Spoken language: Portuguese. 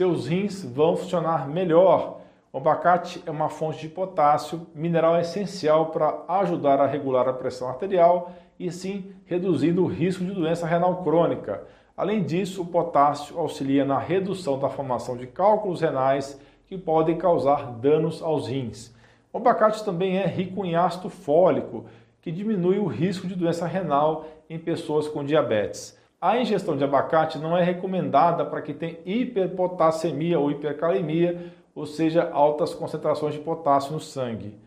seus rins vão funcionar melhor. O abacate é uma fonte de potássio, mineral essencial para ajudar a regular a pressão arterial e sim reduzindo o risco de doença renal crônica. Além disso, o potássio auxilia na redução da formação de cálculos renais que podem causar danos aos rins. O abacate também é rico em ácido fólico, que diminui o risco de doença renal em pessoas com diabetes. A ingestão de abacate não é recomendada para quem tem hiperpotassemia ou hipercalemia, ou seja, altas concentrações de potássio no sangue.